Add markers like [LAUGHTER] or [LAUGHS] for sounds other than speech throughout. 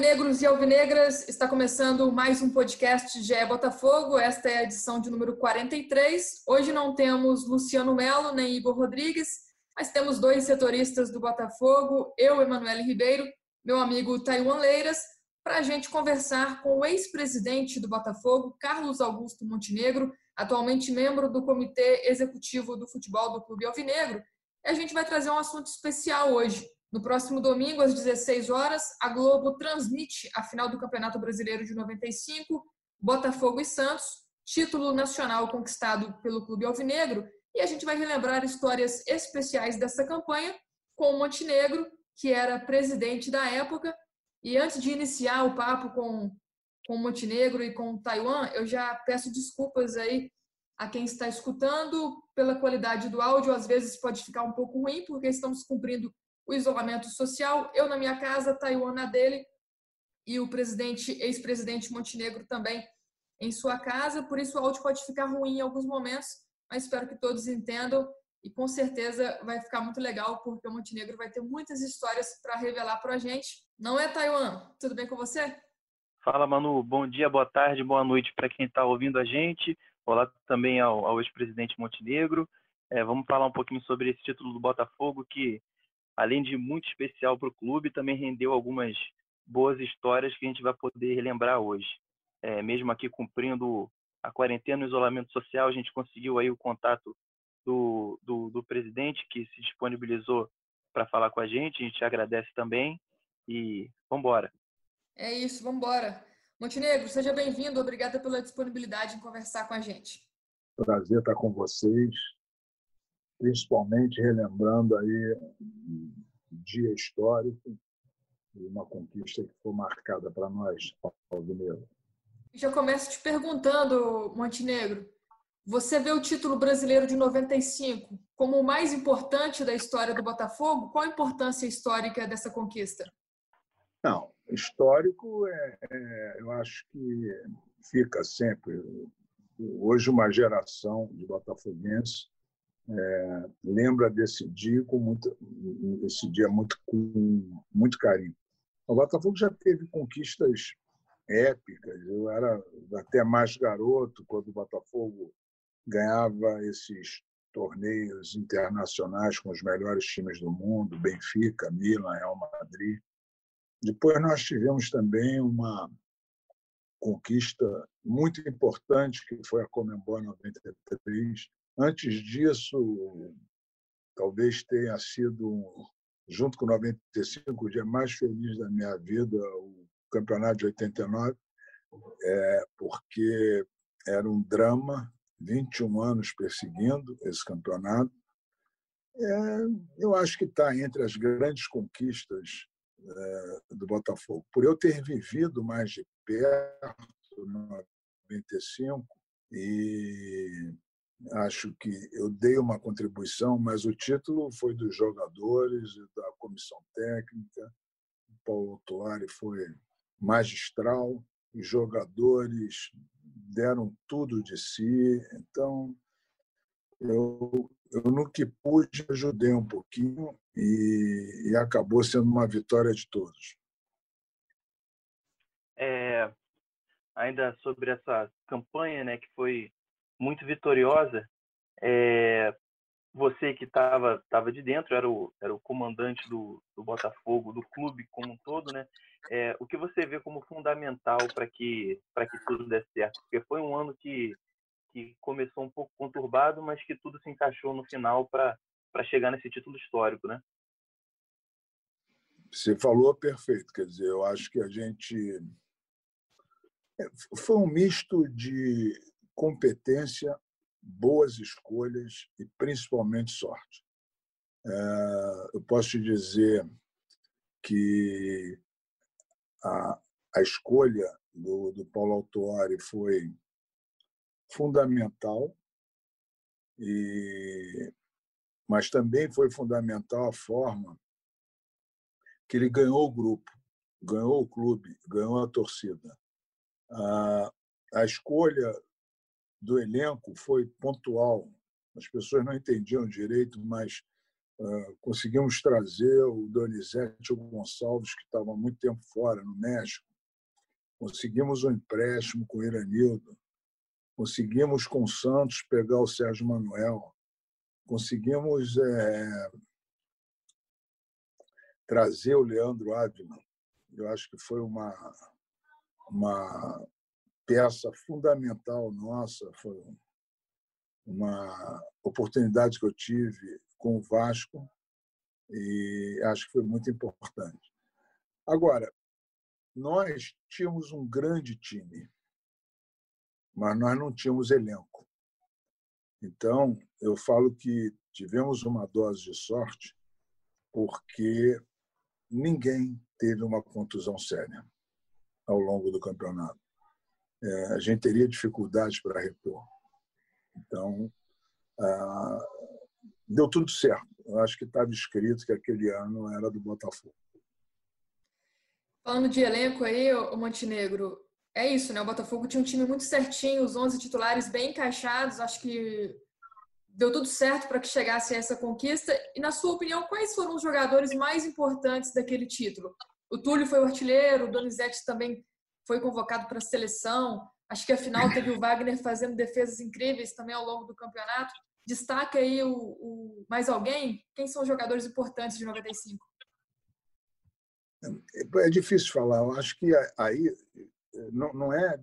Alvinegros e alvinegras. Está começando mais um podcast GE Botafogo. Esta é a edição de número 43. Hoje não temos Luciano Melo nem Igor Rodrigues, mas temos dois setoristas do Botafogo, eu, Emanuele Ribeiro, meu amigo Taiwan Leiras, para a gente conversar com o ex-presidente do Botafogo, Carlos Augusto Montenegro, atualmente membro do Comitê Executivo do Futebol do Clube Alvinegro. E a gente vai trazer um assunto especial hoje. No próximo domingo, às 16 horas, a Globo transmite a final do Campeonato Brasileiro de 95, Botafogo e Santos, título nacional conquistado pelo Clube Alvinegro, e a gente vai relembrar histórias especiais dessa campanha com o Montenegro, que era presidente da época. E antes de iniciar o papo com, com o Montenegro e com Taiwan, eu já peço desculpas aí a quem está escutando pela qualidade do áudio, às vezes pode ficar um pouco ruim, porque estamos cumprindo o isolamento social, eu na minha casa, Taiwan na dele, e o presidente, ex-presidente Montenegro também em sua casa, por isso o áudio pode ficar ruim em alguns momentos, mas espero que todos entendam e com certeza vai ficar muito legal, porque o Montenegro vai ter muitas histórias para revelar para a gente. Não é, Taiwan? Tudo bem com você? Fala, Manu. Bom dia, boa tarde, boa noite para quem está ouvindo a gente. Olá também ao, ao ex-presidente Montenegro. É, vamos falar um pouquinho sobre esse título do Botafogo, que, além de muito especial para o clube, também rendeu algumas boas histórias que a gente vai poder relembrar hoje. É, mesmo aqui cumprindo a quarentena, o isolamento social, a gente conseguiu aí o contato do, do, do presidente que se disponibilizou para falar com a gente. A gente agradece também e vamos embora. É isso, vamos embora. Montenegro, seja bem-vindo. Obrigada pela disponibilidade em conversar com a gente. Prazer estar com vocês, principalmente relembrando aí um dia histórico e uma conquista que foi marcada para nós, Alvinegro. Já começo te perguntando, Montenegro, você vê o título brasileiro de 95 como o mais importante da história do Botafogo? Qual a importância histórica dessa conquista? Não, histórico é, é, eu acho que fica sempre. Hoje uma geração de botafoguenses é, lembra desse dia com muito, esse dia muito com muito carinho. O Botafogo já teve conquistas épicas. Eu era até mais garoto quando o Botafogo ganhava esses torneios internacionais com os melhores times do mundo, Benfica, Milan, Real Madrid. Depois nós tivemos também uma conquista muito importante, que foi a Comembol 93. Antes disso, talvez tenha sido, junto com 95, o dia mais feliz da minha vida, o campeonato de 89, é, porque era um drama, 21 anos perseguindo esse campeonato. É, eu acho que está entre as grandes conquistas é, do Botafogo. Por eu ter vivido mais de perto no 95 e acho que eu dei uma contribuição, mas o título foi dos jogadores da comissão técnica. O Paulo Tuari foi magistral, os jogadores deram tudo de si. Então, eu, eu no que pude ajudei um pouquinho e, e acabou sendo uma vitória de todos. É, ainda sobre essa campanha, né, que foi muito vitoriosa, é, você que estava tava de dentro, era o, era o comandante do, do Botafogo, do clube como um todo, né? É, o que você vê como fundamental para que, que tudo desse certo? Porque foi um ano que, que começou um pouco conturbado, mas que tudo se encaixou no final para chegar nesse título histórico, né? Você falou perfeito, quer dizer, eu acho que a gente. É, foi um misto de competência, boas escolhas e principalmente sorte. É, eu posso te dizer que a, a escolha do, do Paulo Autuori foi fundamental, e, mas também foi fundamental a forma que ele ganhou o grupo, ganhou o clube, ganhou a torcida. A, a escolha do elenco foi pontual. As pessoas não entendiam direito, mas uh, conseguimos trazer o Donizete o Gonçalves, que estava muito tempo fora, no México. Conseguimos um empréstimo com o Iranildo. Conseguimos com o Santos pegar o Sérgio Manuel. Conseguimos é, trazer o Leandro Ávila. Eu acho que foi uma, uma peça fundamental nossa, foi uma oportunidade que eu tive com o Vasco e acho que foi muito importante. Agora, nós tínhamos um grande time, mas nós não tínhamos elenco. Então, eu falo que tivemos uma dose de sorte porque ninguém teve uma contusão séria ao longo do campeonato a gente teria dificuldades para repor. Então, ah, deu tudo certo. Eu acho que estava escrito que aquele ano era do Botafogo. Falando de elenco aí, o Montenegro, é isso, né? O Botafogo tinha um time muito certinho, os 11 titulares bem encaixados. Acho que deu tudo certo para que chegasse a essa conquista. E, na sua opinião, quais foram os jogadores mais importantes daquele título? O Túlio foi o artilheiro, o Donizete também foi convocado para a seleção. Acho que afinal teve o Wagner fazendo defesas incríveis também ao longo do campeonato. Destaca aí o, o mais alguém? Quem são os jogadores importantes de 95? É difícil falar. Eu acho que aí não, não é,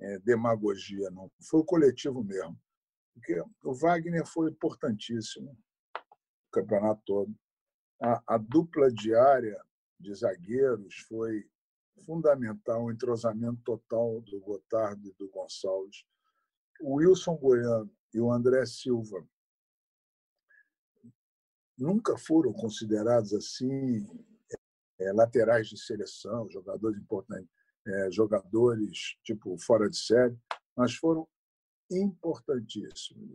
é demagogia, não. Foi o coletivo mesmo. Porque o Wagner foi importantíssimo o campeonato todo. A, a dupla diária de zagueiros foi fundamental o entrosamento total do Gotardo e do Gonçalves. O Wilson Goiano e o André Silva nunca foram considerados assim é, laterais de seleção, jogadores importantes, é, jogadores tipo fora de série, mas foram importantíssimos.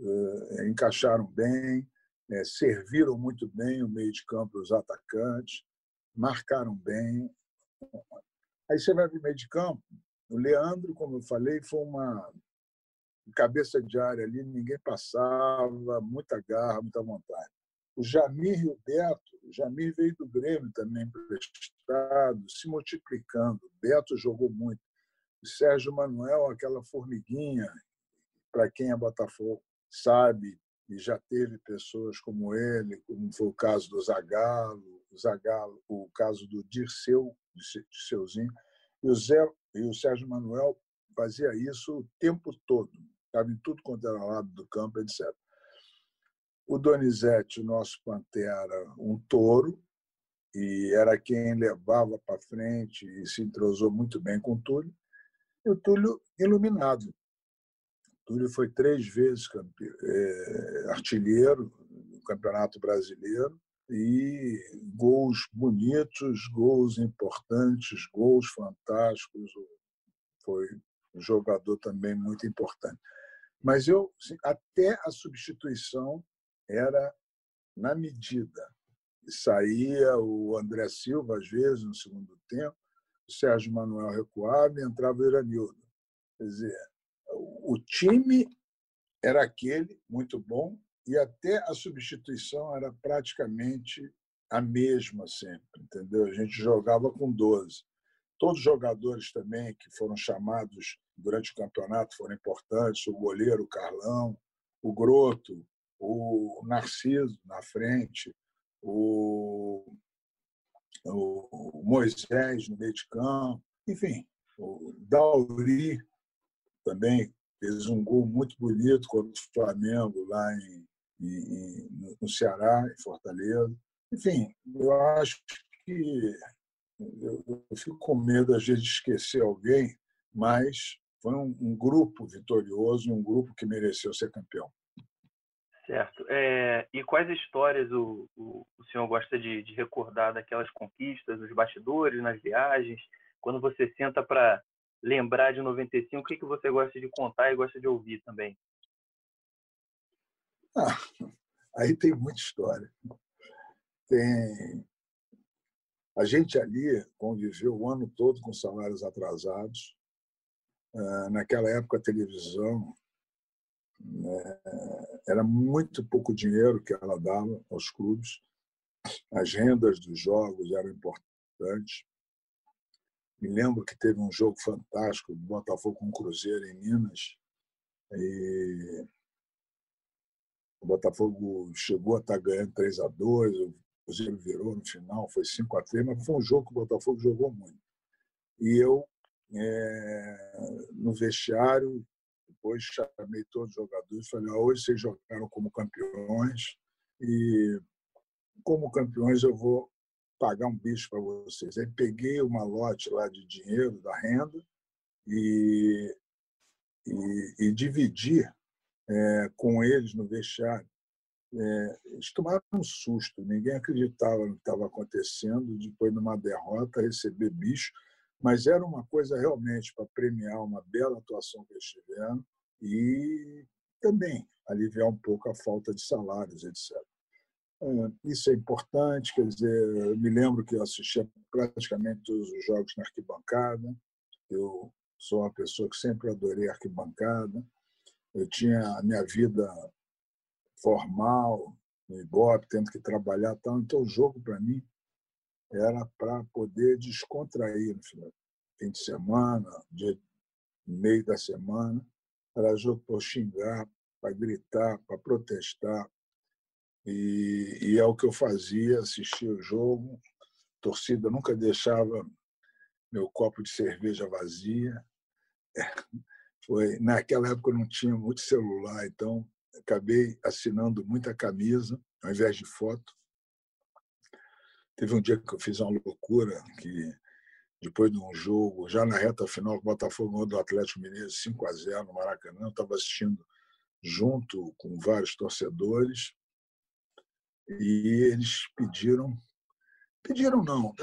É, encaixaram bem, é, serviram muito bem o meio de campo os atacantes, marcaram bem. Aí você vai para o meio de campo. O Leandro, como eu falei, foi uma cabeça de área ali, ninguém passava, muita garra, muita vontade. O Jamir o Beto, o Jamir veio do Grêmio também emprestado, se multiplicando. O Beto jogou muito. O Sérgio Manuel, aquela formiguinha, para quem é Botafogo sabe, e já teve pessoas como ele, como foi o caso do Zagallo, o Zagallo, o caso do Dirceu de Seuzinho, e o, Zé, e o Sérgio Manuel fazia isso o tempo todo, estava em tudo quanto era lado do campo, etc. O Donizete, o nosso Pantera, um touro, e era quem levava para frente e se entrosou muito bem com o Túlio. E o Túlio iluminado. O Túlio foi três vezes campe... é, artilheiro no Campeonato Brasileiro e gols bonitos, gols importantes, gols fantásticos. Foi um jogador também muito importante. Mas eu até a substituição era na medida. Saía o André Silva às vezes no segundo tempo, o Sérgio Manuel recuava e entrava o Iranildo. Quer dizer, o time era aquele muito bom e até a substituição era praticamente a mesma sempre, entendeu? A gente jogava com 12. Todos os jogadores também que foram chamados durante o campeonato foram importantes, o goleiro, o Carlão, o Groto, o Narciso na frente, o, o Moisés no meio de campo, enfim, o Dauri também fez um gol muito bonito contra o Flamengo lá em, no Ceará, em Fortaleza. Enfim, eu acho que eu, fico com medo, às vezes, de esquecer alguém, mas foi um, um grupo vitorioso, um grupo que mereceu ser campeão. Certo. É, e quais histórias o, o, o senhor gosta de, de, recordar daquelas conquistas, nos bastidores, nas viagens? Quando você senta para lembrar de 95, o que, que você gosta de contar e gosta de ouvir também? Ah, aí tem muita história. Tem... A gente ali conviveu o ano todo com salários atrasados. Ah, naquela época, a televisão né, era muito pouco dinheiro que ela dava aos clubes. As rendas dos jogos eram importantes. Me lembro que teve um jogo fantástico do Botafogo com o Cruzeiro em Minas. E Botafogo chegou a estar ganhando 3 a 2 o Cruzeiro virou no final, foi 5 a 3 mas foi um jogo que o Botafogo jogou muito. E eu, é, no vestiário, depois chamei todos os jogadores e falei: hoje vocês jogaram como campeões e, como campeões, eu vou pagar um bicho para vocês. Aí peguei uma lote lá de dinheiro da renda e, e, e dividi é, com eles no vestiário. É, eles tomaram um susto, ninguém acreditava no que estava acontecendo. Depois, numa derrota, receber bicho mas era uma coisa realmente para premiar uma bela atuação que eles tiveram e também aliviar um pouco a falta de salários, etc. Isso é importante, quer dizer, eu me lembro que eu assistia praticamente todos os jogos na arquibancada, eu sou uma pessoa que sempre adorei arquibancada, eu tinha a minha vida formal, no Ibope, tendo que trabalhar tal, então o jogo para mim era para poder descontrair no fim de semana, dia, meio da semana, era jogo para xingar, para gritar, para protestar. E, e, é o que eu fazia, assistia o jogo. A torcida nunca deixava meu copo de cerveja vazia. [LAUGHS] foi Naquela época eu não tinha muito celular, então acabei assinando muita camisa ao invés de foto. Teve um dia que eu fiz uma loucura, que depois de um jogo, já na reta final, o Botafogo ganhou do Atlético Mineiro 5 a 0 no Maracanã. Eu estava assistindo junto com vários torcedores e eles pediram pediram não,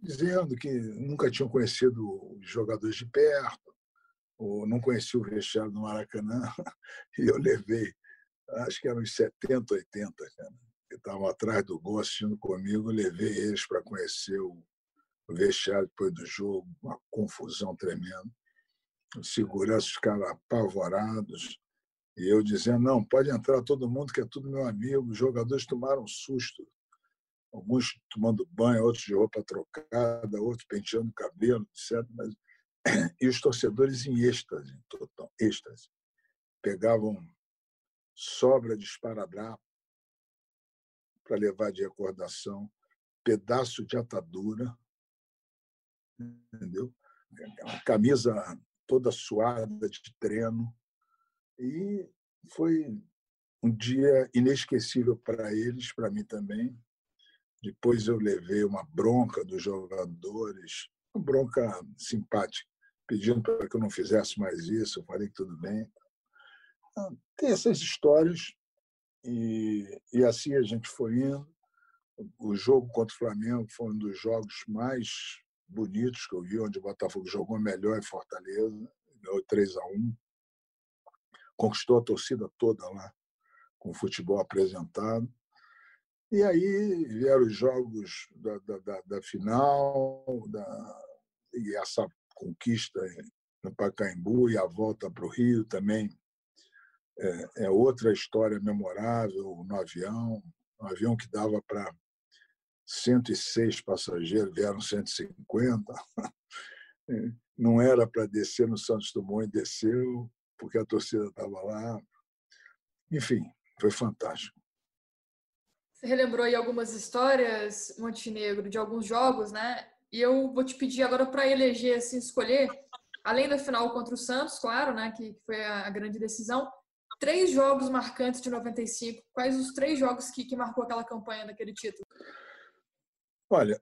dizendo que nunca tinham conhecido os jogadores de perto, ou não conheciam o vestiário do Maracanã, [LAUGHS] e eu levei, acho que eram uns 70, 80, cara que estavam atrás do gol assistindo comigo, levei eles para conhecer o vestiário depois do jogo, uma confusão tremenda. Os seguranças ficaram apavorados. E eu dizendo, não, pode entrar todo mundo, que é tudo meu amigo. Os jogadores tomaram um susto. Alguns tomando banho, outros de roupa trocada, outros penteando o cabelo, etc. Mas... E os torcedores em êxtase, total, êxtase. Pegavam sobra de esparadrapo, para levar de recordação, pedaço de atadura, entendeu? Uma camisa toda suada de treino. E foi um dia inesquecível para eles, para mim também. Depois eu levei uma bronca dos jogadores, uma bronca simpática, pedindo para que eu não fizesse mais isso. Eu falei que tudo bem. Então, tem essas histórias e, e assim a gente foi indo. O jogo contra o Flamengo foi um dos jogos mais bonitos que eu vi, onde o Botafogo jogou melhor em Fortaleza, ganhou 3 a 1 conquistou a torcida toda lá com o futebol apresentado. E aí vieram os jogos da, da, da, da final, da, e essa conquista no Pacaembu e a volta para o Rio também é, é outra história memorável no avião, um avião que dava para 106 passageiros, vieram 150. [LAUGHS] Não era para descer no Santos Dumont e desceu, porque a torcida estava lá. Enfim, foi fantástico. Você relembrou aí algumas histórias, Montenegro, de alguns jogos, né? E eu vou te pedir agora para eleger, assim, escolher, além da final contra o Santos, claro, né, que foi a grande decisão, três jogos marcantes de 95. Quais os três jogos que, que marcou aquela campanha daquele título? Olha,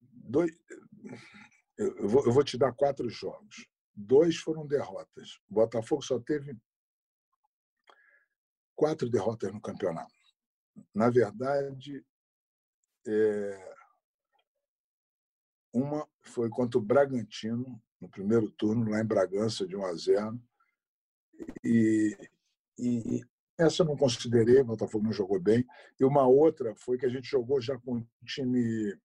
dois, eu, vou, eu vou te dar quatro jogos. Dois foram derrotas. O Botafogo só teve quatro derrotas no campeonato. Na verdade, é, uma foi contra o Bragantino, no primeiro turno, lá em Bragança, de 1 a 0. E, e essa eu não considerei, o Botafogo não jogou bem. E uma outra foi que a gente jogou já com time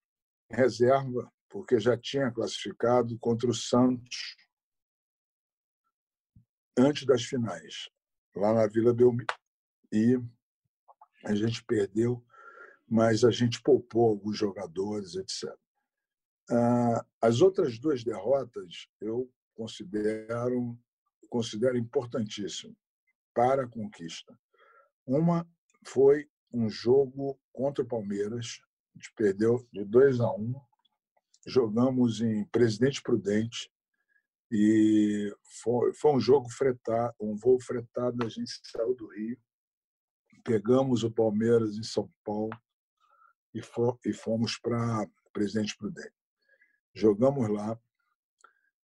reserva, porque já tinha classificado contra o Santos antes das finais, lá na Vila Belmiro. E a gente perdeu, mas a gente poupou alguns jogadores, etc. Ah, as outras duas derrotas eu considero, considero importantíssimo para a conquista. Uma foi um jogo contra o Palmeiras, a gente perdeu de 2 a 1. Um, jogamos em Presidente Prudente e foi, foi um jogo fretado, um voo fretado, a gente saiu do Rio, pegamos o Palmeiras em São Paulo e fomos para Presidente Prudente. Jogamos lá,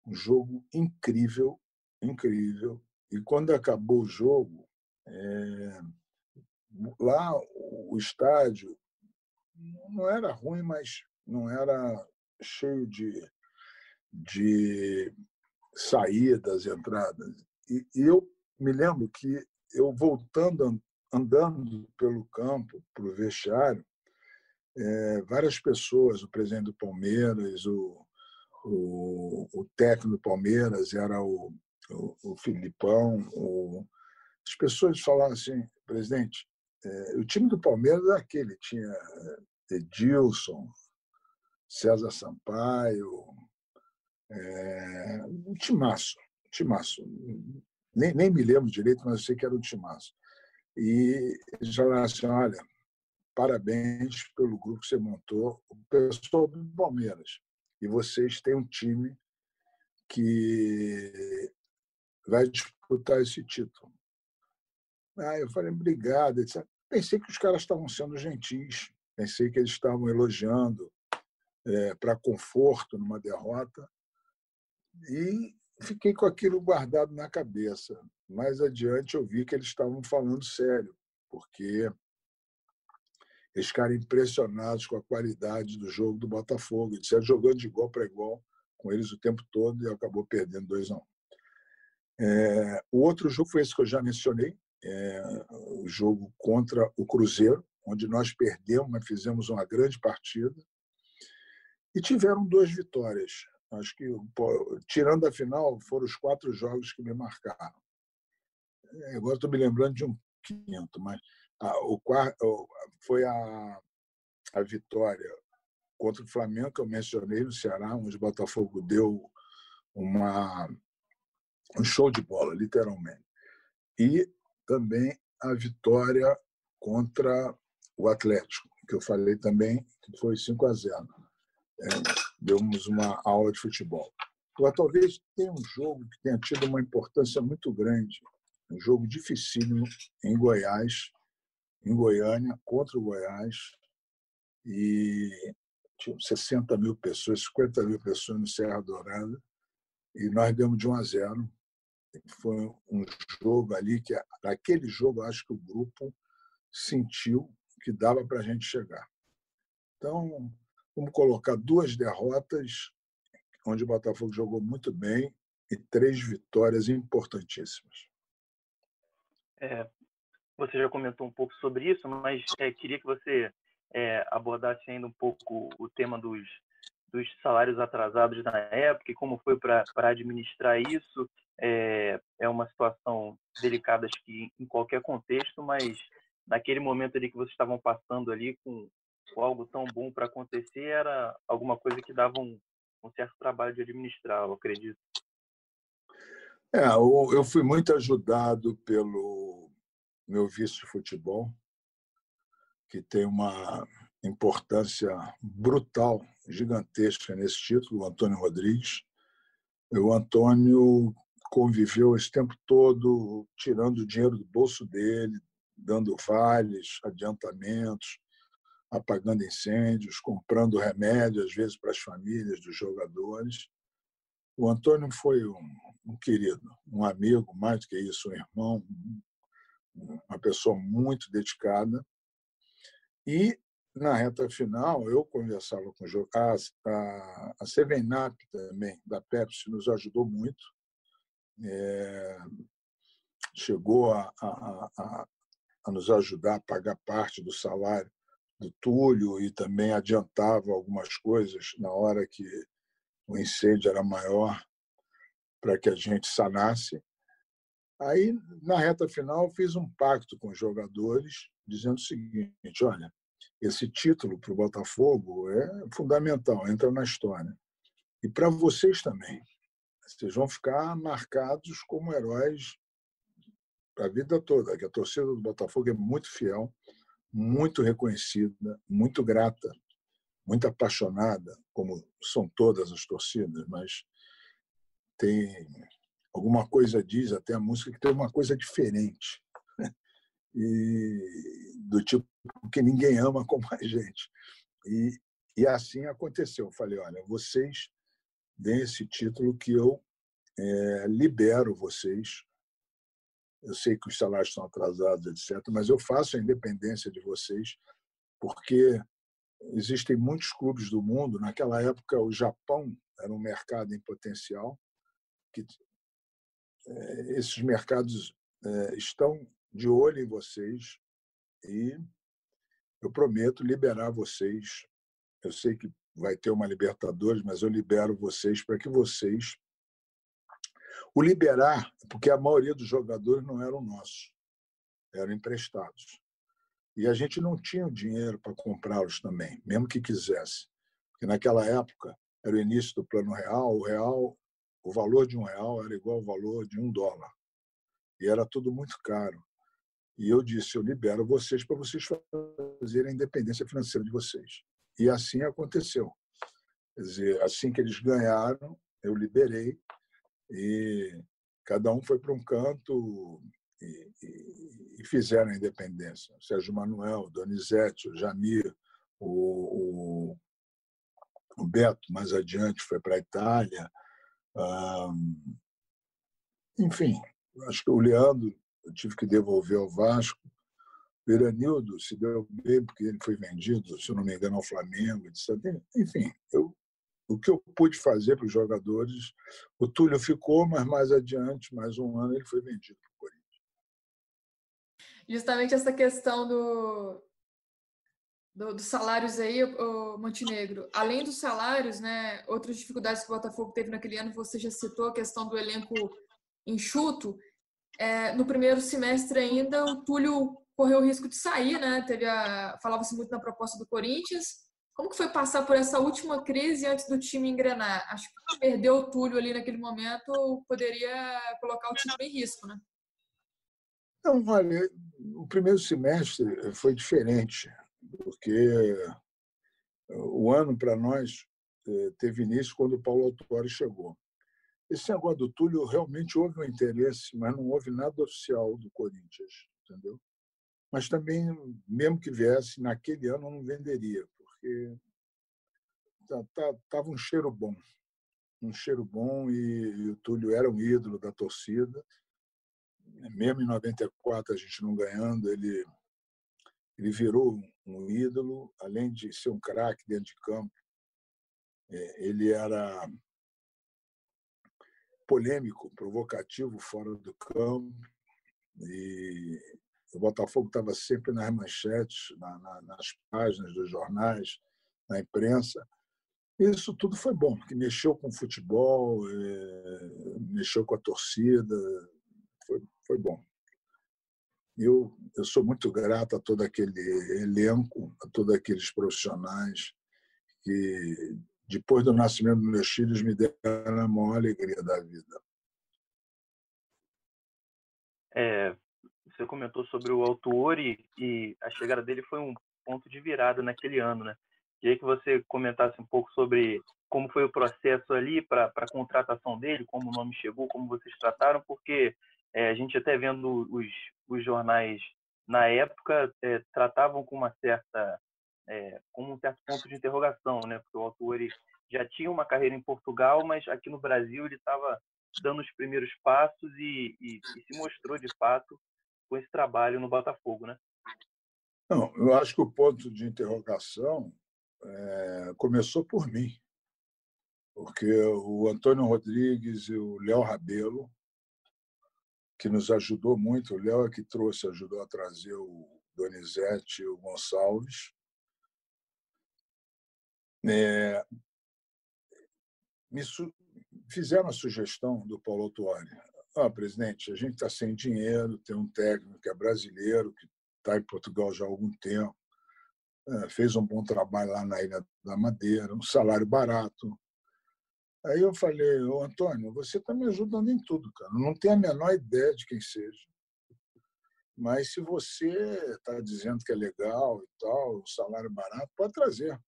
um jogo incrível, incrível. E quando acabou o jogo, é, lá o estádio não era ruim, mas não era cheio de, de saídas, entradas. E, e eu me lembro que eu voltando, andando pelo campo, para o vestiário, é, várias pessoas, o presidente do Palmeiras, o, o, o técnico do Palmeiras era o, o, o Filipão, o, as pessoas falavam assim, presidente, é, o time do Palmeiras é aquele, tinha Edilson, César Sampaio, é, um timaço, um timaço. Nem, nem me lembro direito, mas eu sei que era um timaço. E eles falaram assim, olha, parabéns pelo grupo que você montou, o pessoal do Palmeiras. E vocês têm um time que vai disputar esse título. Aí eu falei, obrigado. Etc. Pensei que os caras estavam sendo gentis, pensei que eles estavam elogiando é, para conforto numa derrota. E fiquei com aquilo guardado na cabeça. Mais adiante eu vi que eles estavam falando sério, porque eles ficaram impressionados com a qualidade do jogo do Botafogo. Disseram jogando de igual para igual com eles o tempo todo e acabou perdendo 2 a 1 um. é, O outro jogo foi esse que eu já mencionei, é, o jogo contra o Cruzeiro, onde nós perdemos, mas fizemos uma grande partida. E tiveram duas vitórias. Acho que, tirando a final, foram os quatro jogos que me marcaram. É, agora estou me lembrando de um quinto, mas o quarto foi a, a vitória contra o Flamengo, que eu mencionei no Ceará, onde o Botafogo deu uma, um show de bola, literalmente. E também a vitória contra o Atlético, que eu falei também, que foi 5 a 0. É, demos uma aula de futebol. Agora, talvez tenha um jogo que tenha tido uma importância muito grande, um jogo dificílimo em Goiás, em Goiânia, contra o Goiás, e tinham 60 mil pessoas, 50 mil pessoas no Serra Dourada, e nós demos de 1 a 0. Foi um jogo ali que, naquele jogo, acho que o grupo sentiu que dava para a gente chegar. Então, vamos colocar duas derrotas, onde o Botafogo jogou muito bem, e três vitórias importantíssimas. É, você já comentou um pouco sobre isso, mas é, queria que você é, abordasse ainda um pouco o tema dos, dos salários atrasados na época e como foi para administrar isso. É, é uma situação delicada, acho que em qualquer contexto, mas naquele momento ali que vocês estavam passando ali com, com algo tão bom para acontecer, era alguma coisa que dava um, um certo trabalho de administrar, eu acredito. É, eu fui muito ajudado pelo meu vice de futebol, que tem uma importância brutal, gigantesca nesse título, o Antônio Rodrigues. O Antônio conviveu esse tempo todo tirando o dinheiro do bolso dele, dando vales, adiantamentos, apagando incêndios, comprando remédio, às vezes, para as famílias dos jogadores. O Antônio foi um, um querido, um amigo, mais do que isso, um irmão, uma pessoa muito dedicada. E, na reta final, eu conversava com o a, a, a Sevenap também, da Pepsi, nos ajudou muito. É, chegou a, a, a, a nos ajudar a pagar parte do salário do Túlio e também adiantava algumas coisas na hora que o incêndio era maior para que a gente sanasse. Aí, na reta final, fiz um pacto com os jogadores, dizendo o seguinte: olha, esse título para o Botafogo é fundamental, entra na história. E para vocês também. Vocês vão ficar marcados como heróis a vida toda, que a torcida do Botafogo é muito fiel, muito reconhecida, muito grata, muito apaixonada, como são todas as torcidas, mas tem alguma coisa diz até a música que tem uma coisa diferente e do tipo que ninguém ama [LAUGHS] como a gente. E, e assim aconteceu. Eu falei olha vocês deem esse título que eu é, libero vocês. Eu sei que os salários estão atrasados etc mas eu faço a independência de vocês porque existem muitos clubes do mundo. Naquela época o Japão era um mercado em potencial que esses mercados eh, estão de olho em vocês e eu prometo liberar vocês. Eu sei que vai ter uma Libertadores, mas eu libero vocês para que vocês. O liberar, porque a maioria dos jogadores não eram nossos, eram emprestados. E a gente não tinha dinheiro para comprá-los também, mesmo que quisesse. Porque naquela época era o início do Plano Real, o real o valor de um real era igual ao valor de um dólar. E era tudo muito caro. E eu disse: eu libero vocês para vocês fazerem a independência financeira de vocês. E assim aconteceu. Quer dizer, assim que eles ganharam, eu liberei e cada um foi para um canto e, e, e, fizeram a independência. Sérgio Manuel, Donizete, o Jamir, o, o, o Beto, mais adiante, foi para a Itália, enfim, acho que o Leandro eu tive que devolver ao Vasco. O Iranildo se deu bem porque ele foi vendido, se eu não me engano, ao Flamengo, etc. Enfim, eu, o que eu pude fazer para os jogadores, o Túlio ficou, mas mais adiante, mais um ano, ele foi vendido para o Corinthians. Justamente essa questão do, do, dos salários aí, o Montenegro. Além dos salários, né, outras dificuldades que o Botafogo teve naquele ano, você já citou a questão do elenco enxuto. É, no primeiro semestre ainda, o Túlio correu o risco de sair, né? Teve a, falava-se muito na proposta do Corinthians. Como que foi passar por essa última crise antes do time engrenar? Acho que perder o Túlio ali naquele momento poderia colocar o time em risco, né? Não, olha, o primeiro semestre foi diferente porque o ano para nós eh, teve início quando o Paulo Autuori chegou. Esse negócio do Túlio realmente houve um interesse, mas não houve nada oficial do Corinthians, entendeu? Mas também, mesmo que viesse, naquele ano não venderia, porque estava tá, tá, um cheiro bom. Um cheiro bom e, e o Túlio era um ídolo da torcida. Mesmo em 94 a gente não ganhando, ele ele virou um ídolo, além de ser um craque dentro de campo. É, ele era polêmico, provocativo fora do campo. E o Botafogo estava sempre nas manchetes, na, na, nas páginas dos jornais, na imprensa. Isso tudo foi bom, porque mexeu com o futebol, é, mexeu com a torcida, foi, foi bom. Eu, eu sou muito grato a todo aquele elenco, a todos aqueles profissionais que, depois do nascimento dos meus filhos, me deram a maior alegria da vida. É, você comentou sobre o Autuori e a chegada dele foi um ponto de virada naquele ano, né? Queria que você comentasse um pouco sobre como foi o processo ali para a contratação dele, como o nome chegou, como vocês trataram, porque é, a gente até vendo os, os jornais na época é, tratavam com uma certa é, com um certo ponto de interrogação, né? Porque o autor já tinha uma carreira em Portugal, mas aqui no Brasil ele estava dando os primeiros passos e, e, e, se mostrou de fato com esse trabalho no Botafogo, né? Não, eu acho que o ponto de interrogação é, começou por mim, porque o Antônio Rodrigues e o Léo Rabelo, que nos ajudou muito, o Léo é que trouxe, ajudou a trazer o Donizete e o Gonçalves, é, me fizeram a sugestão do Paulo Autuori. Ah, presidente, a gente está sem dinheiro, tem um técnico que é brasileiro, que está em Portugal já há algum tempo, é, fez um bom trabalho lá na Ilha da Madeira, um salário barato. Aí eu falei, ô Antônio, você está me ajudando em tudo, cara. Não tenho a menor ideia de quem seja. Mas se você está dizendo que é legal e tal, o salário barato, pode trazer.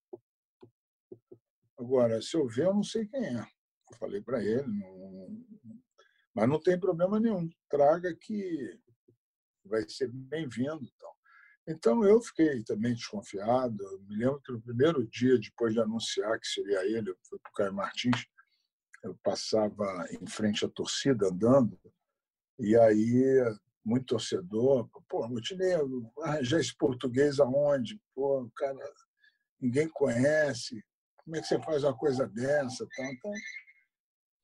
Agora, se eu ver, eu não sei quem é. Eu falei para ele, não... mas não tem problema nenhum. Traga que vai ser bem-vindo. Então. então, eu fiquei também desconfiado. Eu me lembro que no primeiro dia, depois de anunciar que seria ele, eu fui para o Caio Martins, eu passava em frente à torcida andando, e aí muito torcedor, pô, Montenegro, arranjar esse português aonde? Pô, cara, ninguém conhece, como é que você faz uma coisa dessa? Então,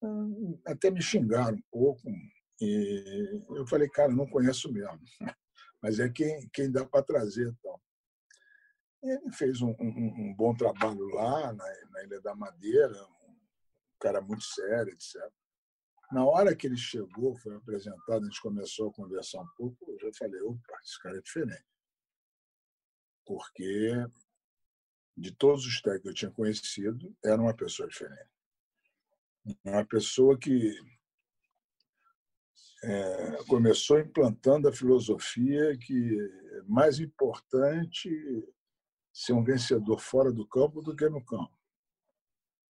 hum, até me xingaram um pouco. E eu falei, cara, não conheço mesmo. [LAUGHS] Mas é quem, quem dá para trazer. Então. Ele fez um, um, um, bom trabalho lá, na, na Ilha da Madeira, cara muito sério, etc. Na hora que ele chegou, foi apresentado, a gente começou a conversar um pouco, eu já falei, opa, esse cara é diferente. Porque de todos os técnicos que eu tinha conhecido, era uma pessoa diferente. Uma pessoa que é, começou implantando a filosofia que é mais importante ser um vencedor fora do campo do que no campo.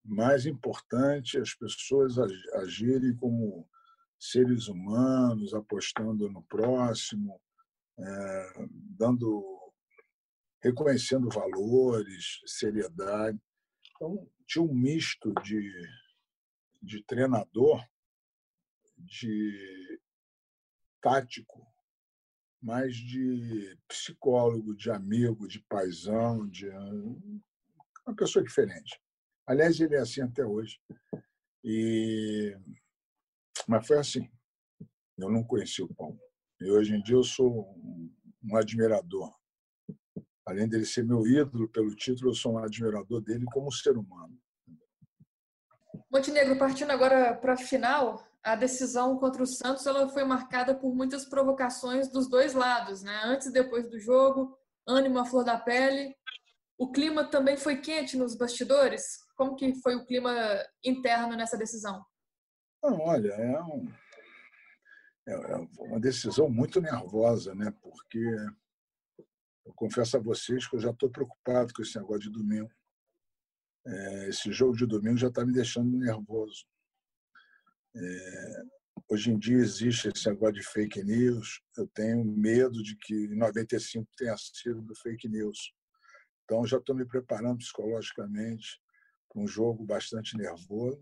Mais importante as pessoas agirem como seres humanos, apostando no próximo, é, dando reconhecendo valores, seriedade. Então, tinha um misto de, de treinador, de tático, mas de psicólogo, de amigo, de paisão, de uma pessoa diferente. Aliás, ele é assim até hoje. E... Mas foi assim. Eu não conheci o Paulo. E hoje em dia eu sou um admirador Além dele ser meu ídolo pelo título, eu sou um admirador dele como ser humano. Montenegro, partindo agora para a final, a decisão contra o Santos ela foi marcada por muitas provocações dos dois lados, né? Antes e depois do jogo, ânimo à flor da pele. O clima também foi quente nos bastidores? Como que foi o clima interno nessa decisão? Olha, é, um, é, é uma decisão muito nervosa, né? Porque eu confesso a vocês que eu já estou preocupado com esse negócio de domingo. É, esse jogo de domingo já está me deixando nervoso. É, hoje em dia existe esse negócio de fake news. Eu tenho medo de que em 95 tenha sido do fake news. Então, já estou me preparando psicologicamente para um jogo bastante nervoso.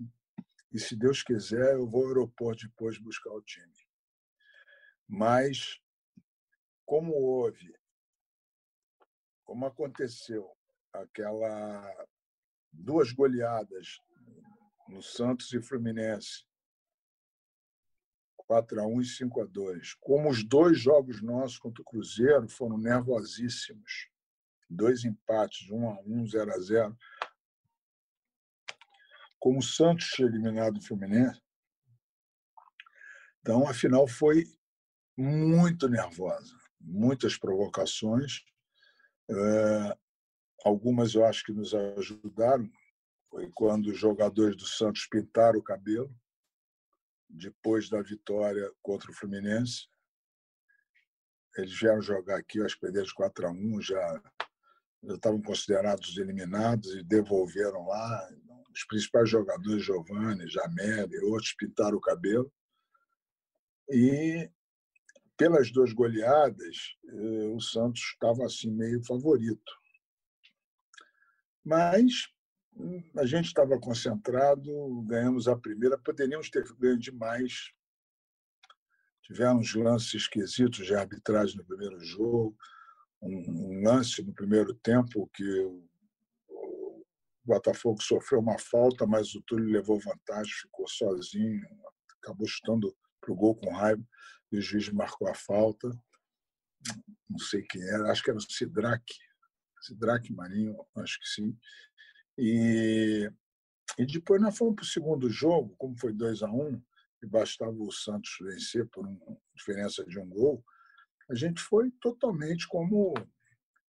E, se Deus quiser, eu vou ao aeroporto depois buscar o time. Mas, como houve como aconteceu aquela duas goleadas no Santos e Fluminense, 4 a 1 e 5 a 2. Como os dois jogos nossos contra o Cruzeiro foram nervosíssimos, dois empates, 1 a 1, 0 a 0. Como o Santos tinha eliminado o Fluminense, então a final foi muito nervosa, muitas provocações é, algumas eu acho que nos ajudaram. Foi quando os jogadores do Santos pintaram o cabelo, depois da vitória contra o Fluminense. Eles vieram jogar aqui, acho que perderam de 4 a 1, já, estavam considerados eliminados e devolveram lá. Os principais jogadores, Giovanni, Jamel e outros, pintaram o cabelo. E pelas duas goleadas, eh, o Santos estava assim meio favorito. Mas hum, a gente estava concentrado, ganhamos a primeira, poderíamos ter ganho demais. Tivemos lances esquisitos de arbitragem no primeiro jogo, um, lance no primeiro tempo que o, o Botafogo sofreu uma falta, mas o Túlio levou vantagem, ficou sozinho, acabou chutando para o gol com raiva e o juiz marcou a falta. Não sei quem era, acho que era o Sidraque, Sidraque Marinho, acho que sim. E, e depois nós fomos para o segundo jogo, como foi 2 a 1 um, e bastava o Santos vencer por uma diferença de um gol, a gente foi totalmente como,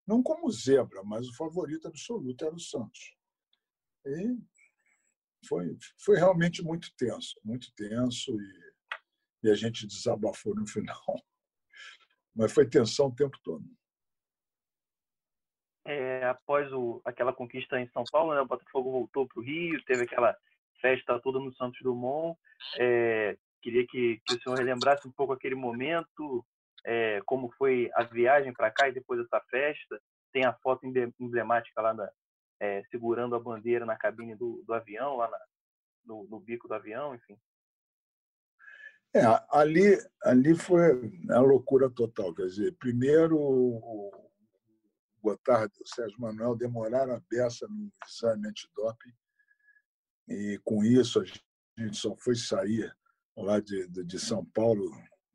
não como zebra, mas o favorito absoluto era o Santos. E foi, foi realmente muito tenso, muito tenso, e, e a gente desabafou no final. [LAUGHS] Mas foi tensão o tempo todo. É, após o, aquela conquista em São Paulo, né, o Botafogo voltou para o Rio, teve aquela festa toda no Santos Dumont. É, queria que, que, o senhor relembrasse um pouco aquele momento, é, como foi a viagem para cá e depois dessa festa. Tem a foto emblemática lá na, é, segurando a bandeira na cabine do, do avião, lá na, no, no, bico do avião, enfim. É, ali, ali foi a loucura total. Quer dizer, primeiro o Gotardo e o Sérgio Manuel demoraram a beça no exame antidoping e com isso a gente só foi sair lá de, de São Paulo,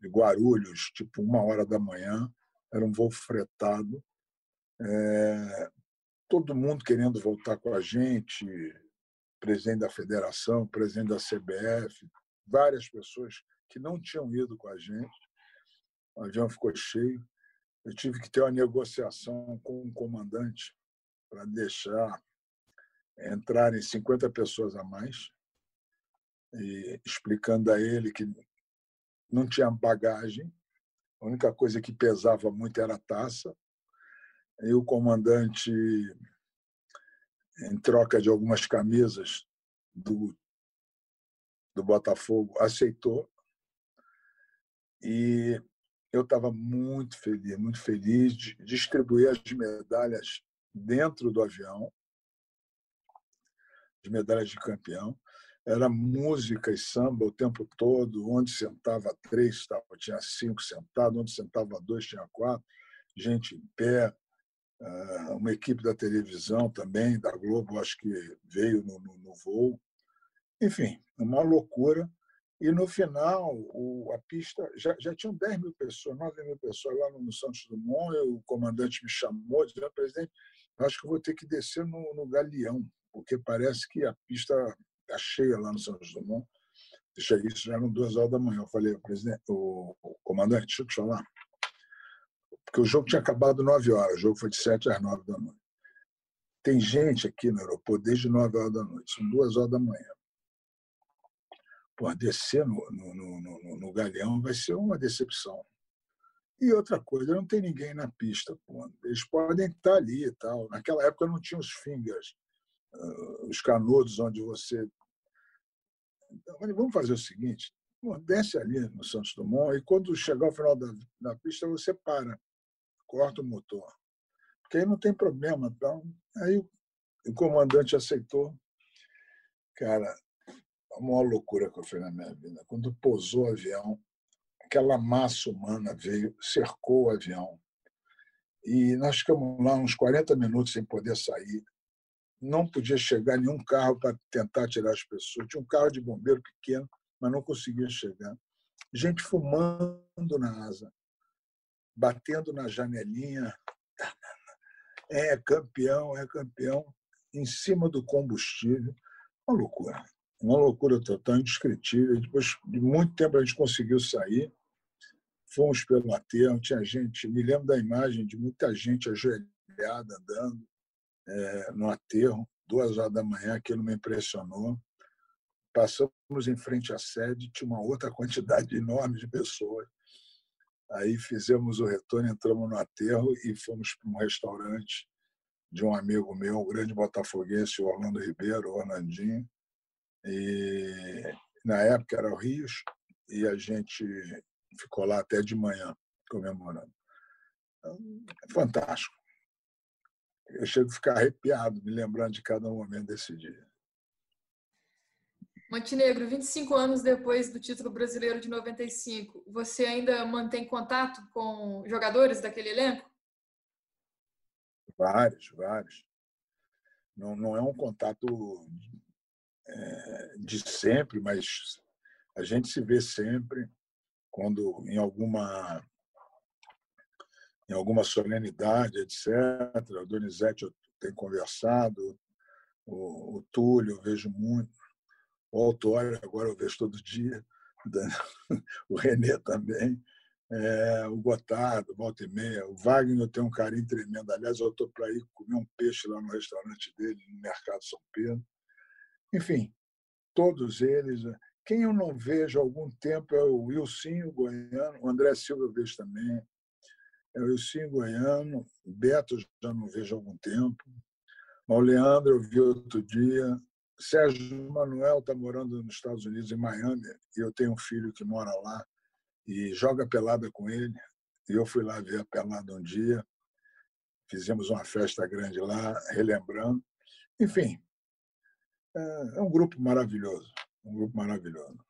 de Guarulhos, tipo uma hora da manhã, era um voo fretado. É, todo mundo querendo voltar com a gente, presidente da federação, presidente da CBF, várias pessoas que não tinham ido com a gente. O avião ficou cheio. Eu tive que ter uma negociação com o comandante para deixar entrarem 50 pessoas a mais, explicando a ele que não tinha bagagem, a única coisa que pesava muito era a taça. E o comandante, em troca de algumas camisas do, do Botafogo, aceitou. E eu estava muito feliz, muito feliz de distribuir as medalhas dentro do avião de medalhas de campeão. Era música e samba o tempo todo. Onde sentava três, tinha cinco sentados. Onde sentava dois, tinha quatro. Gente em pé. Ah, uma equipe da televisão também, da Globo, acho que veio no, no, no voo. Enfim, uma loucura. E no final, o, a pista já, já tinham 10 mil pessoas, 9 mil pessoas lá no, Santos Dumont. O comandante me chamou, dizendo: presidente, acho que vou ter que descer no, no Galeão porque parece que a pista está cheia lá no Santos Dumont. Deixa isso, já eram duas horas da manhã. Eu falei, presidente, o, comandante, deixa eu te falar. Porque o jogo tinha acabado nove horas, o jogo foi de sete às nove da noite. Tem gente aqui no aeroporto desde nove horas da noite, são duas horas da manhã. Pô, descer no, no, no, no, no Galeão vai ser uma decepção. E outra coisa, não tem ninguém na pista. Pô. Eles podem estar ali e tal. Naquela época não tinha os fingers os canudos onde você. Então, vamos fazer o seguinte: desce ali no Santos Dumont e quando chegar ao final da, da pista você para, corta o motor. Porque aí não tem problema. Então, aí o comandante aceitou. Cara, a maior loucura que eu fiz na minha vida. Quando pousou o avião, aquela massa humana veio, cercou o avião. E nós ficamos lá uns 40 minutos sem poder sair não podia chegar nenhum carro para tentar tirar as pessoas. Tinha um carro de bombeiro pequeno, mas não conseguia chegar. Gente fumando na asa, batendo na janelinha. É campeão, é campeão, em cima do combustível. Uma loucura. Uma loucura total, indescritível. Depois de muito tempo a gente conseguiu sair. Fomos pelo aterro, tinha gente, me lembro da imagem de muita gente ajoelhada andando é, no aterro, duas horas da manhã, aquilo me impressionou. Passamos em frente à sede, tinha uma outra quantidade [LAUGHS] enorme de pessoas. Aí fizemos o retorno, entramos no aterro e fomos para um restaurante de um amigo meu, o grande botafoguense, Orlando Ribeiro, Orlandinho. E na época era o Rios, e a gente ficou lá até de manhã comemorando. Então, fantástico eu chego a ficar arrepiado me lembrando de cada momento desse dia. Montenegro, 25 anos depois do título brasileiro de 95, você ainda mantém contato com jogadores daquele elenco? Vários, vários. Não, não é um contato é, de sempre, mas a gente se vê sempre quando em alguma em alguma solenidade, etc. O Donizete eu tenho conversado, o, o Túlio eu vejo muito, o Autório agora eu vejo todo dia, [LAUGHS] o Renê também, é, o Gotardo, volta e meia, o Wagner eu tenho um carinho tremendo. Aliás, eu estou para ir comer um peixe lá no restaurante dele, no Mercado São Pedro. Enfim, todos eles. Quem eu não vejo há algum tempo é o Wilson Goiano, o André Silva eu vejo também, é o Wilson Goiano, Beto eu já não vejo há algum tempo, o Leandro eu vi outro dia, Sérgio Manuel está morando nos Estados Unidos, em Miami, e eu tenho um filho que mora lá e joga pelada com ele. E eu fui lá ver a pelada um dia, fizemos uma festa grande lá, relembrando. Enfim, é, é um grupo maravilhoso, um grupo maravilhoso.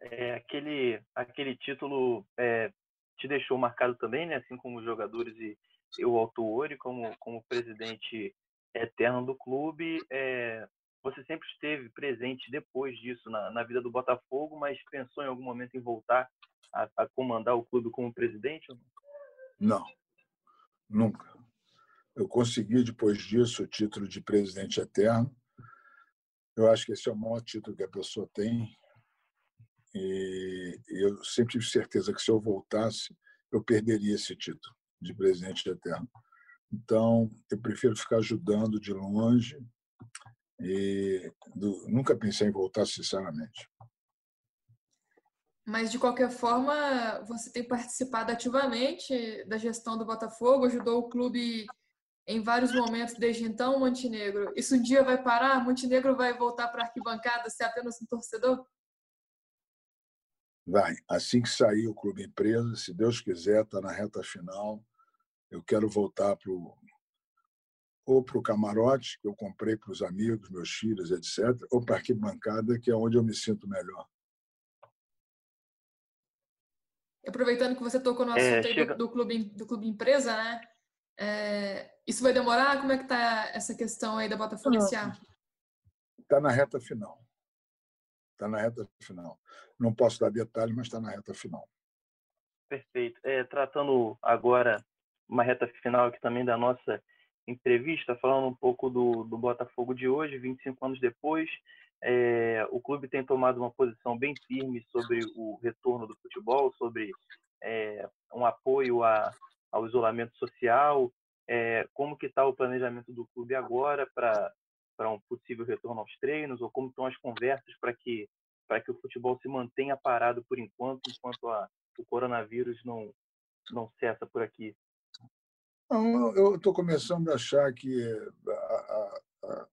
É, aquele, aquele título é, te deixou marcado também, né? assim como os jogadores e, o Autuori, como, como presidente eterno do clube. É, você sempre esteve presente depois disso na, na, vida do Botafogo, mas pensou em algum momento em voltar a, a comandar o clube como presidente? Não, nunca. Eu consegui, depois disso, o título de presidente eterno. Eu acho que esse é o maior título que a pessoa tem. E eu sempre tive certeza que se eu voltasse, eu perderia esse título de presidente eterno. Então, eu prefiro ficar ajudando de longe e do, nunca pensei em voltar, sinceramente. Mas, de qualquer forma, você tem participado ativamente da gestão do Botafogo, ajudou o clube em vários momentos desde então, Montenegro. Isso um dia vai parar? Montenegro vai voltar para a arquibancada ser apenas um torcedor? Vai. Assim que sair o clube empresa, se Deus quiser, está na reta final. Eu quero voltar para o ou para o camarote, que eu comprei para os amigos, meus filhos, etc., ou para a arquibancada, que é onde eu me sinto melhor. Aproveitando que você tocou no é, assunto é, chega... do, do, clube, do clube empresa, né? É, isso vai demorar? Como é que está essa questão aí da Botafogo? Está na reta final. Está na reta final. Não posso dar detalhes, mas está na reta final. Perfeito. É, tratando agora uma reta final aqui também da nossa entrevista, falando um pouco do, do Botafogo de hoje, 25 anos depois. É, o clube tem tomado uma posição bem firme sobre o retorno do futebol, sobre é, um apoio a, ao isolamento social. É, como que está o planejamento do clube agora para um possível retorno aos treinos ou como estão as conversas para que para que o futebol se mantenha parado por enquanto enquanto a, o coronavírus não não cessa por aqui não, eu estou começando a achar que a, a,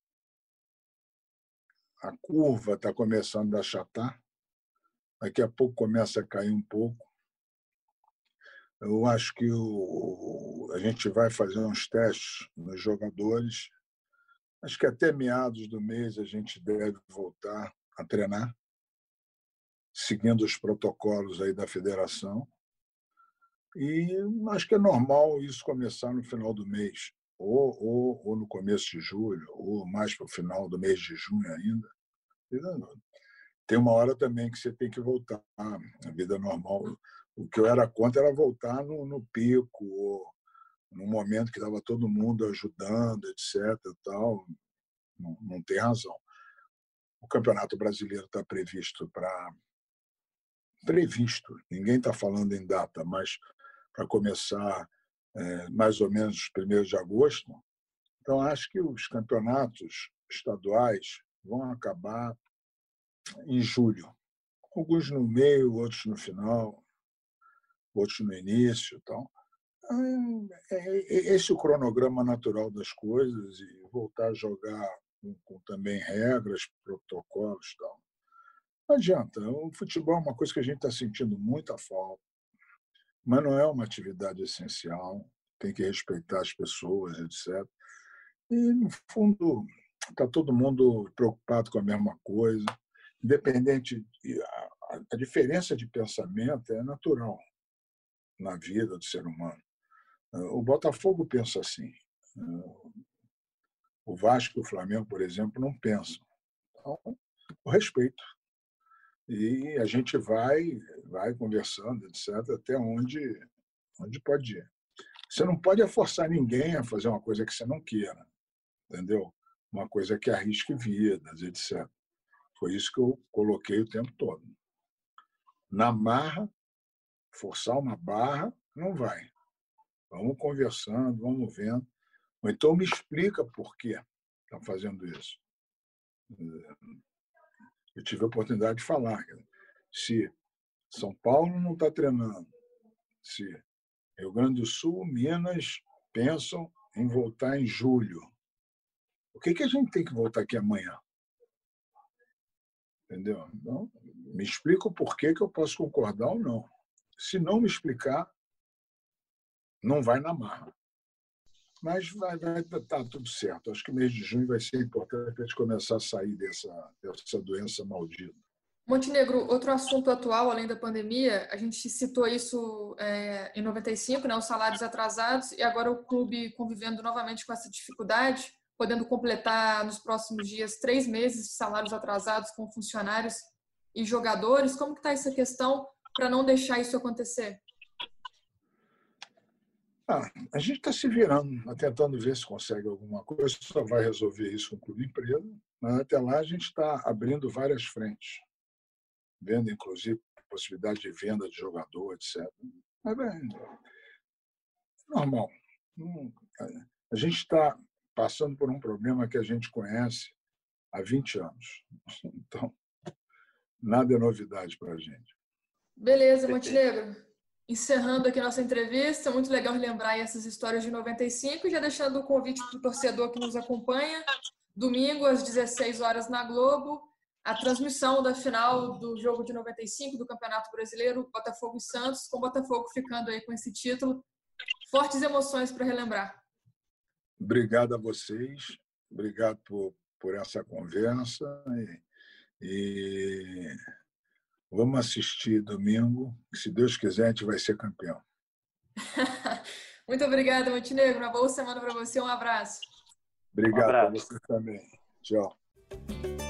a curva está começando a achatar. Daqui a pouco começa a cair um pouco. Eu acho que o, a gente vai fazer uns testes nos jogadores. Acho que até meados do mês a gente deve voltar a treinar, seguindo os protocolos aí da federação. E acho que é normal isso começar no final do mês, ou, ou, ou no começo de julho, ou mais para o final do mês de junho ainda. Tem uma hora também que você tem que voltar à vida normal. O que eu era contra era voltar no, no pico, ou no momento que estava todo mundo ajudando, etc. Tal. Não, não tem razão. O Campeonato Brasileiro está previsto para previsto, ninguém está falando em data, mas para começar é, mais ou menos primeiros de agosto. Então, acho que os campeonatos estaduais vão acabar em julho. Alguns no meio, outros no final, outros no início. Então, é, é, esse é o cronograma natural das coisas e voltar a jogar com, com também regras, protocolos tal. Não adianta. O futebol é uma coisa que a gente está sentindo muita falta mas não é uma atividade essencial, tem que respeitar as pessoas, etc. E, no fundo, está todo mundo preocupado com a mesma coisa, independente. A, a diferença de pensamento é natural na vida do ser humano. O Botafogo pensa assim. O Vasco e o Flamengo, por exemplo, não pensam. Então, o respeito. E a gente vai, vai conversando, etc., até onde, onde pode ir. Você não pode forçar ninguém a fazer uma coisa que você não queira, entendeu? Uma coisa que arrisque vidas, etc. Foi isso que eu coloquei o tempo todo. Na marra, forçar uma barra, não vai. Vamos conversando, vamos vendo. Ou então me explica por que estão fazendo isso. Eu tive a oportunidade de falar. Se São Paulo não está treinando, se Rio Grande do Sul, Minas pensam em voltar em julho, o que, que a gente tem que voltar aqui amanhã? Entendeu? Então, me explica o porquê que eu posso concordar ou não. Se não me explicar, não vai na marra. Mas vai estar tá tudo certo. Acho que mês de junho vai ser importante para a gente começar a sair dessa, dessa doença maldita. Montenegro, outro assunto atual, além da pandemia, a gente citou isso é, em 95, né, os salários atrasados, e agora o clube convivendo novamente com essa dificuldade, podendo completar nos próximos dias três meses de salários atrasados com funcionários e jogadores. Como está essa questão para não deixar isso acontecer? Ah, a gente está se virando, tá tentando ver se consegue alguma coisa, só vai resolver isso com o clube empresa. Mas até lá a gente está abrindo várias frentes, vendo inclusive possibilidade de venda de jogador, etc. Mas bem, normal. A gente está passando por um problema que a gente conhece há 20 anos. [LAUGHS] Então, nada é novidade para a gente. Beleza, Montenegro. Encerrando aqui nossa entrevista, muito legal relembrar essas histórias de 95, já deixando o convite para o torcedor que nos acompanha. Domingo, às 16 horas na Globo, a transmissão da final do jogo de 95 do Campeonato Brasileiro, Botafogo e Santos, com o Botafogo ficando aí com esse título. Fortes emoções para relembrar. Obrigado a vocês, obrigado por, por essa conversa e, e Vamos assistir domingo. Se Deus quiser, a gente vai ser campeão. [LAUGHS] Muito obrigada, Montenegro. Uma boa semana para você. Um abraço. Obrigado um abraço. a você também. Tchau.